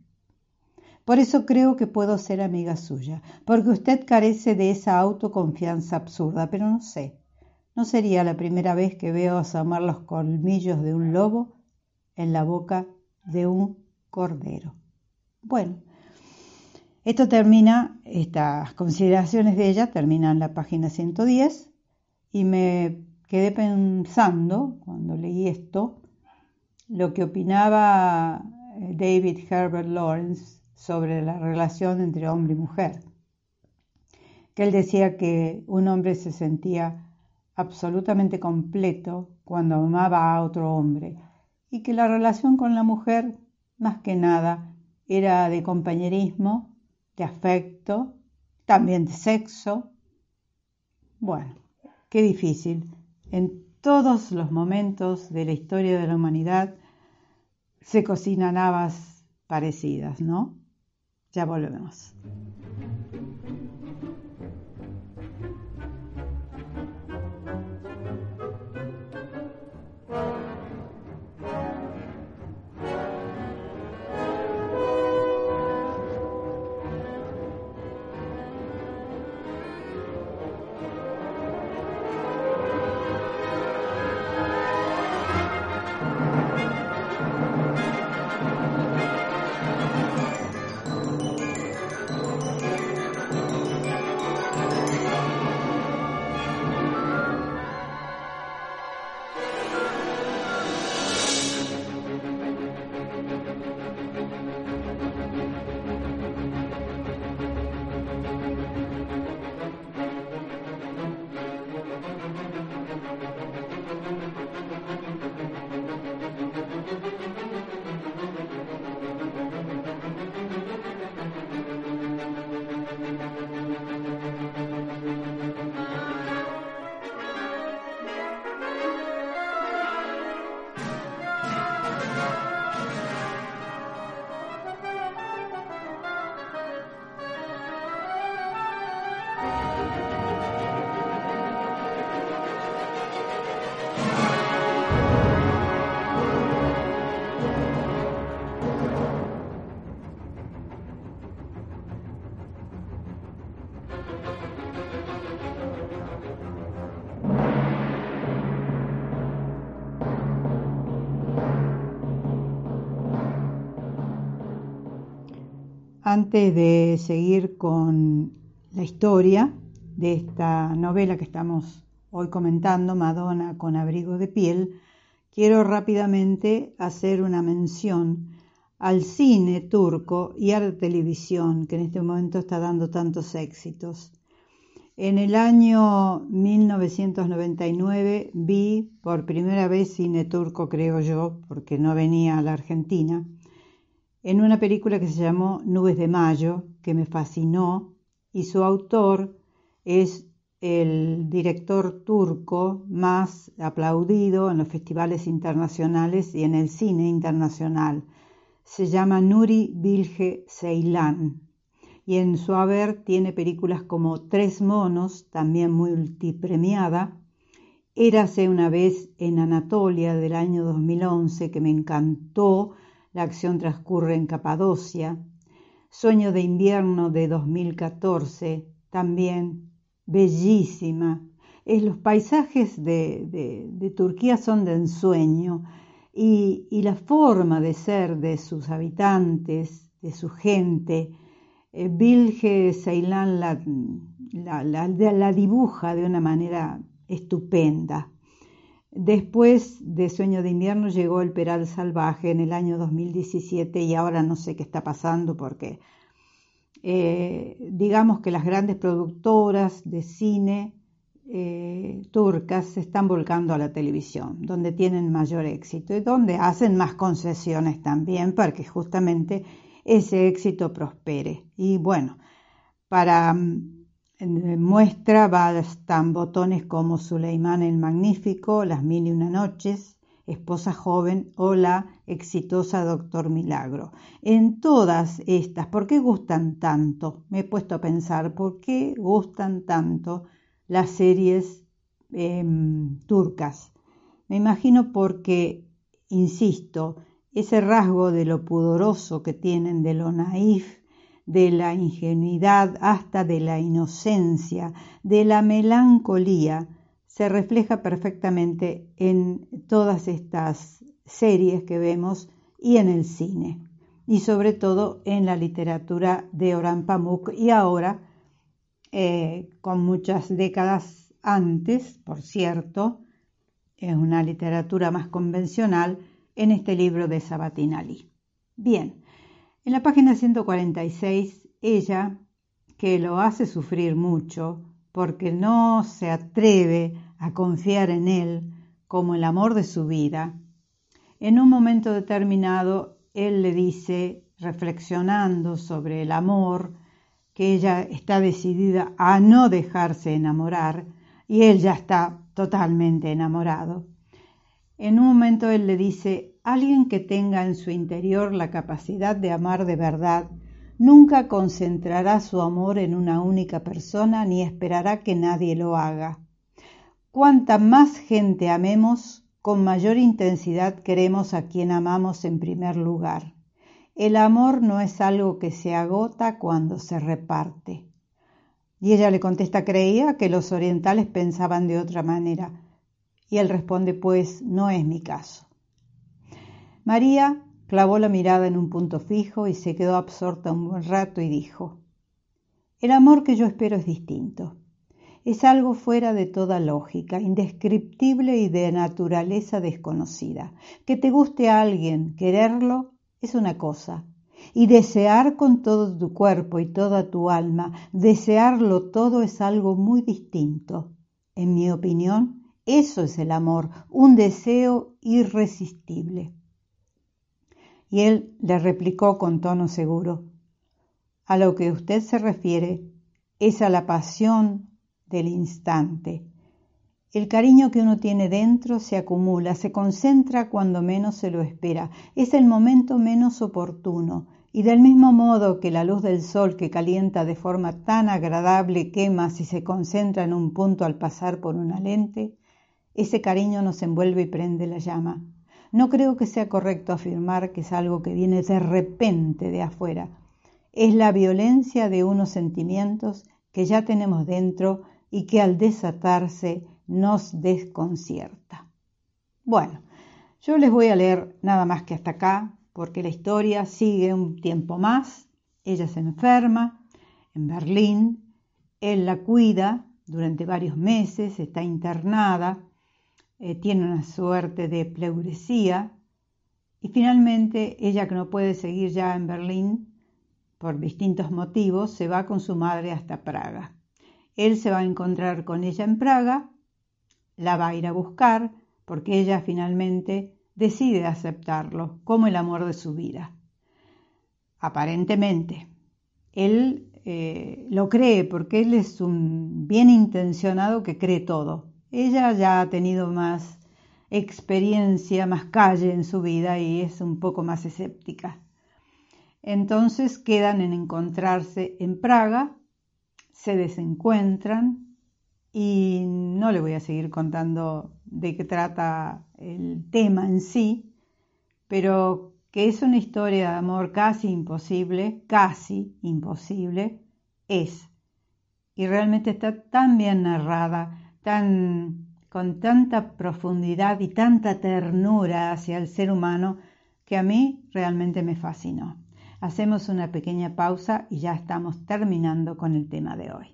Por eso creo que puedo ser amiga suya, porque usted carece de esa autoconfianza absurda, pero no sé. No sería la primera vez que veo asomar los colmillos de un lobo en la boca de un cordero. Bueno, esto termina, estas consideraciones de ella terminan la página 110 y me quedé pensando cuando leí esto lo que opinaba eh, David Herbert Lawrence sobre la relación entre hombre y mujer. Que él decía que un hombre se sentía absolutamente completo cuando amaba a otro hombre y que la relación con la mujer, más que nada, era de compañerismo de afecto, también de sexo. Bueno, qué difícil. En todos los momentos de la historia de la humanidad se cocinan habas parecidas, ¿no? Ya volvemos. Antes de seguir con la historia de esta novela que estamos hoy comentando, Madonna con abrigo de piel, quiero rápidamente hacer una mención al cine turco y a la televisión que en este momento está dando tantos éxitos. En el año 1999 vi por primera vez cine turco, creo yo, porque no venía a la Argentina, en una película que se llamó Nubes de Mayo, que me fascinó, y su autor es el director turco más aplaudido en los festivales internacionales y en el cine internacional. Se llama Nuri Bilge Ceylan y en su haber tiene películas como Tres monos, también multipremiada, Érase una vez en Anatolia del año 2011 que me encantó la acción transcurre en Capadocia. Sueño de invierno de 2014, también bellísima. Los paisajes de, Turquía son de ensueño y, la forma de ser de sus habitantes, de su gente. Eh, Bilge Ceylan la dibuja de una manera estupenda. Después de Sueño de invierno llegó El Peral Salvaje en el año 2017 y ahora no sé qué está pasando porque eh, digamos que las grandes productoras de cine eh, turcas se están volcando a la televisión, donde tienen mayor éxito y donde hacen más concesiones también para que justamente ese éxito prospere. Y bueno, para muestra están botones como Suleimán el Magnífico, Las Mil y Una Noches, Esposa Joven o la exitosa Doctor Milagro. En todas estas, ¿por qué gustan tanto? Me he puesto a pensar, ¿por qué gustan tanto las series em, turcas. Me imagino porque, insisto, ese rasgo de lo pudoroso que tienen, de lo naif, de la ingenuidad hasta de la inocencia, de la melancolía, se refleja perfectamente en todas estas series que vemos y en el cine, y sobre todo en la literatura de Orhan Pamuk y ahora, eh, con muchas décadas antes, por cierto, es una literatura más convencional en este libro de Sabatin Ali. Bien, en la página 146, ella, que lo hace sufrir mucho, porque no se atreve a confiar en él como el amor de su vida, en un momento determinado él le dice, reflexionando sobre el amor, que ella está decidida a no dejarse enamorar y él ya está totalmente enamorado. En un momento él le dice, alguien que tenga en su interior la capacidad de amar de verdad nunca concentrará su amor en una única persona ni esperará que nadie lo haga. Cuanta más gente amemos, con mayor intensidad queremos a quien amamos en primer lugar. El amor no es algo que se agota cuando se reparte. Y ella le contesta, creía que los orientales pensaban de otra manera. Y él responde, pues no es mi caso. María Clavó la mirada en un punto fijo y se quedó absorta un buen rato y dijo, El amor que yo espero es distinto. Es algo fuera de toda lógica, indescriptible y de naturaleza desconocida. Que te guste a alguien, quererlo, es una cosa. Y desear con todo tu cuerpo y toda tu alma, desearlo todo es algo muy distinto. En mi opinión, eso es el amor, un deseo irresistible. Y él le replicó con tono seguro, a lo que usted se refiere es a la pasión del instante. El cariño que uno tiene dentro se acumula, se concentra cuando menos se lo espera, es el momento menos oportuno, y del mismo modo que la luz del sol que calienta de forma tan agradable quema si se concentra en un punto al pasar por una lente, ese cariño nos envuelve y prende la llama. No creo que sea correcto afirmar que es algo que viene de repente de afuera. Es la violencia de unos sentimientos que ya tenemos dentro y que al desatarse nos desconcierta. Bueno, yo les voy a leer nada más que hasta acá, porque la historia sigue un tiempo más. Ella se enferma en Berlín, él la cuida durante varios meses, está internada, eh, tiene una suerte de pleuresía y finalmente ella que no puede seguir ya en Berlín por distintos motivos se va con su madre hasta Praga. Él se va a encontrar con ella en Praga, la va a ir a buscar porque ella finalmente decide aceptarlo como el amor de su vida. Aparentemente, él eh, lo cree porque él es un bien intencionado que cree todo. Ella ya ha tenido más experiencia, más calle en su vida y es un poco más escéptica. Entonces quedan en encontrarse en Praga, se desencuentran y no le voy a seguir contando de qué trata el tema en sí, pero que es una historia de amor casi imposible, casi imposible, es. Y realmente está tan bien narrada, tan, con tanta profundidad y tanta ternura hacia el ser humano que a mí realmente me fascinó. Hacemos una pequeña pausa y ya estamos terminando con el tema de hoy.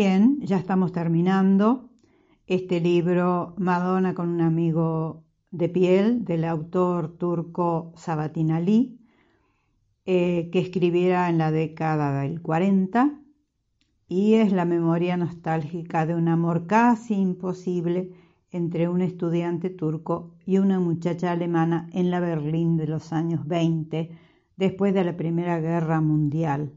Bien, ya estamos terminando este libro Madonna con un amigo de piel del autor turco Sabatin Ali, eh, que escribiera en la década del 40 y es la memoria nostálgica de un amor casi imposible entre un estudiante turco y una muchacha alemana en la Berlín de los años 20, después de la Primera Guerra Mundial.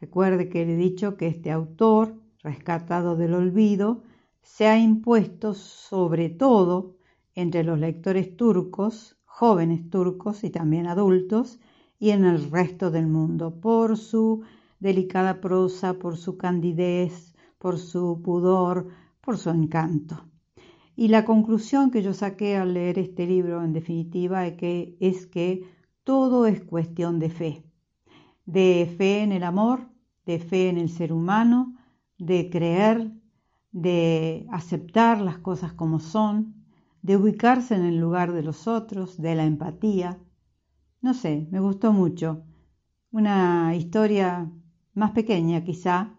Recuerde que le he dicho que este autor, rescatado del olvido, se ha impuesto sobre todo entre los lectores turcos, jóvenes turcos y también adultos, y en el resto del mundo, por su delicada prosa, por su candidez, por su pudor, por su encanto. Y la conclusión que yo saqué al leer este libro, en definitiva, es que, todo es cuestión de fe. De fe en el amor, de fe en el ser humano, de creer, de aceptar las cosas como son, de ubicarse en el lugar de los otros, de la empatía. No sé, me gustó mucho. Una historia más pequeña quizá,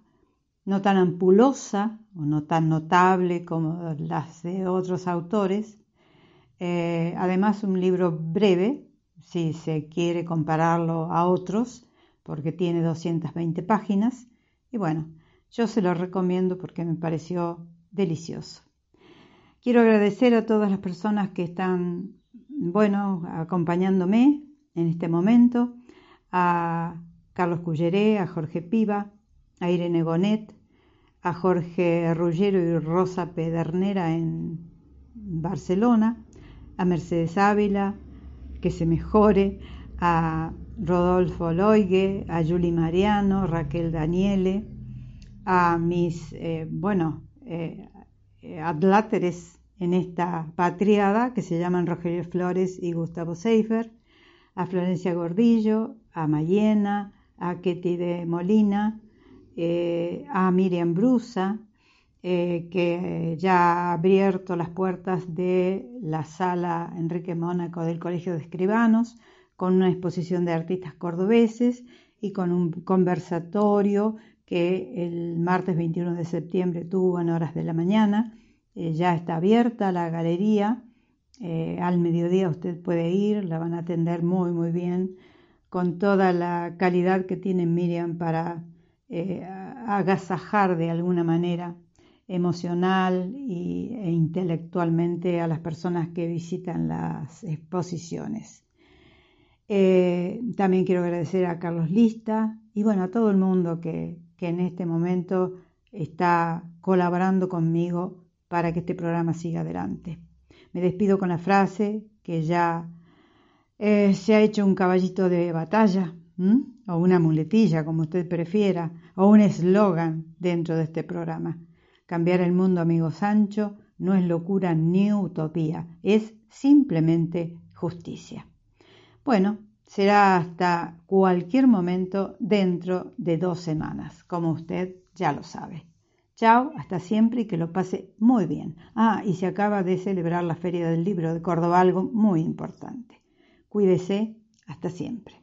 no tan ampulosa o no tan notable como las de otros autores. Eh, además, un libro breve, si se quiere compararlo a otros, porque tiene 220 páginas. Y bueno, yo se lo recomiendo porque me pareció delicioso. Quiero agradecer a todas las personas que están, bueno, acompañándome en este momento, a Carlos Culleré, a Jorge Piva, a Irene Gonet, a Jorge Ruggero y Rosa Pedernera en Barcelona, a Mercedes Ávila, que se mejore, a Rodolfo Loigue, a Julie Mariano, Raquel Daniele, a mis, eh, bueno, eh, adláteres en esta patriada que se llaman Rogelio Flores y Gustavo Seifer, a Florencia Gordillo, a Mayena, a Ketty de Molina, eh, a Miriam Brusa, eh, que ya ha abierto las puertas de la sala Enrique Mónaco del Colegio de Escribanos, con una exposición de artistas cordobeses y con un conversatorio que el martes 21 de septiembre tuvo en horas de la mañana. Eh, ya está abierta la galería. al mediodía usted puede ir, la van a atender muy, muy bien, con toda la calidad que tiene Miriam para eh, agasajar de alguna manera emocional e intelectualmente a las personas que visitan las exposiciones. Eh, también quiero agradecer a Carlos Lista y bueno, a todo el mundo que, en este momento está colaborando conmigo para que este programa siga adelante. Me despido con la frase que ya eh, se ha hecho un caballito de batalla o una muletilla, como usted prefiera, o un eslogan dentro de este programa. Cambiar el mundo, amigo Sancho, no es locura ni utopía, es simplemente justicia. Bueno, será hasta cualquier momento dentro de dos semanas, como usted ya lo sabe. Chao, hasta siempre y que lo pase muy bien. Ah, y se acaba de celebrar la Feria del Libro de Córdoba, algo muy importante. Cuídese, hasta siempre.